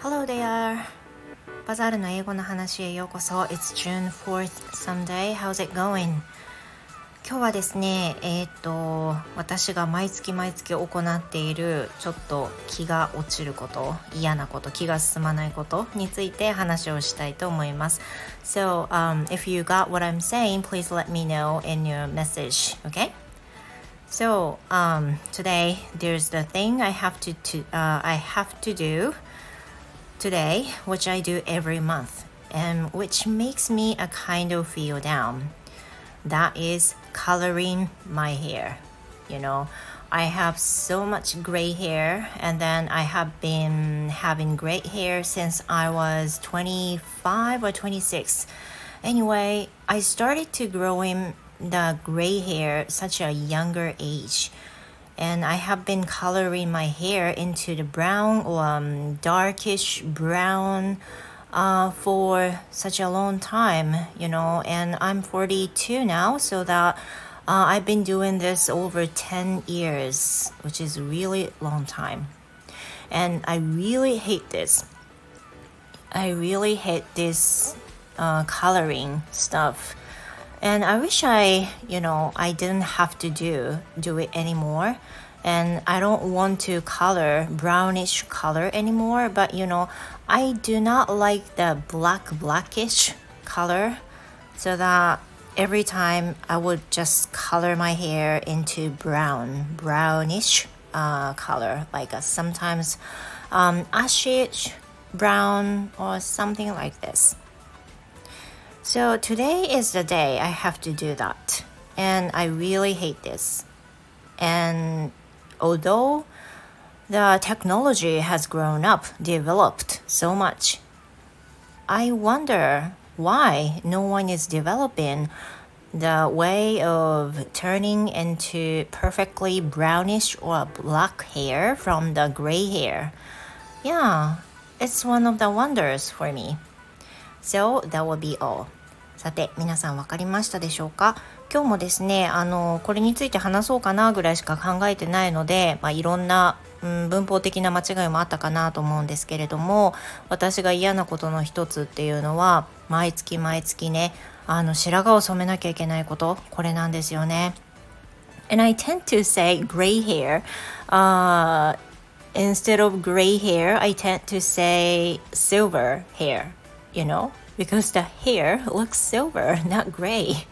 Hello there! バザールの英語の話へようこそ。It's June 4th Sunday. How's it going? 今日はですね、えっ、ー、と私が毎月毎月行っているちょっと気が落ちること嫌なこと気が進まないことについて話をしたいと思います So、um, if you got what I'm saying please let me know in your message okay So um, today there's the thing I have to, to uh, I have to do today which I do every month and which makes me a kind of feel down that is coloring my hair. You know, I have so much gray hair, and then I have been having gray hair since I was 25 or 26. Anyway, I started to growing the gray hair such a younger age and I have been coloring my hair into the brown or um, darkish brown uh, for such a long time, you know, and I'm 42 now, so that uh, I've been doing this over 10 years, which is really long time. And I really hate this. I really hate this uh, coloring stuff. And I wish I, you know, I didn't have to do do it anymore. And I don't want to color brownish color anymore but you know I do not like the black blackish color so that every time I would just color my hair into brown brownish uh, color. Like a, sometimes um, ashish brown or something like this so today is the day I have to do that and I really hate this and although the technology has grown up, developed so much, I wonder why no one is developing the way of turning into perfectly brownish or black hair from the gray hair. Yeah, it's one of the wonders for me. So that will be all. さて、皆さん分かりましたでしょうか？今日もですねあのこれについて話そうかなぐらいしか考えてないので、まあ、いろんな、うん、文法的な間違いもあったかなと思うんですけれども私が嫌なことの一つっていうのは毎月毎月ねあの白髪を染めなきゃいけないことこれなんですよね。And I tend to say gray hair、uh, instead of gray hair I tend to say silver hair you know? Because the hair looks silver not gray.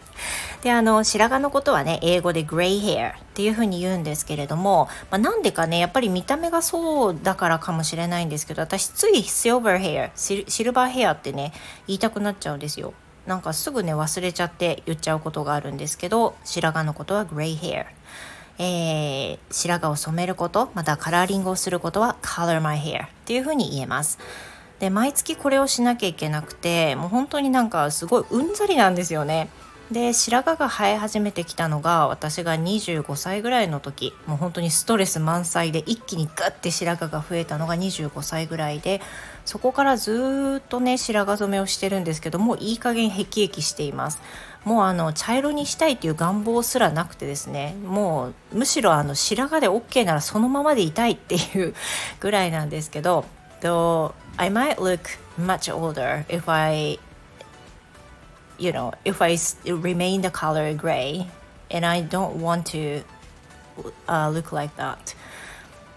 であの白髪のことはね英語で gray hair っていう風に言うんですけれども、まあ、なんでかねやっぱり見た目がそうだからかもしれないんですけど私つい silver hair シルバーヘアってね言いたくなっちゃうんですよ。なんかすぐね忘れちゃって言っちゃうことがあるんですけど白髪のことは gray hair えー、白髪を染めることまたカラーリングをすることは color my hair っていうふうに言えます。で毎月これをしなきゃいけなくてもう本当になんかすごいうんざりなんですよね。で白髪が生え始めてきたのが私が25歳ぐらいの時もう本当にストレス満載で一気にガッて白髪が増えたのが25歳ぐらいでそこからずっとね白髪染めをしてるんですけどもういい加減へきへきしています。もうあの茶色にしたいという願望すらなくてですねもうむしろあの白髪で OK ならそのままでいたいっていうぐらいなんですけど Though I might look much older if I you know, if I remain the color gray and I don't want to、uh, look like that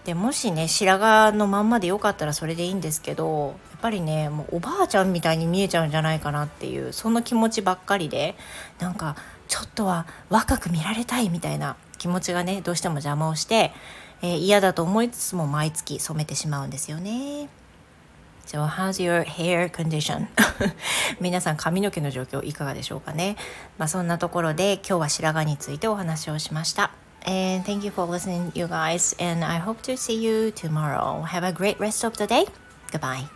でもしね白髪のまんまでよかったらそれでいいんですけどやっぱりねもうおばあちゃんみたいに見えちゃうんじゃないかなっていうその気持ちばっかりでなんかちょっとは若く見られたいみたいな気持ちがねどうしても邪魔をして、えー、嫌だと思いつつも毎月染めてしまうんですよね。So how's your hair condition? 皆さん髪の毛の状況いかがでしょうかね。まあそんなところで今日は白髪についてお話をしました。And thank you for listening, you guys. And I hope to see you tomorrow. Have a great rest of the day. Goodbye.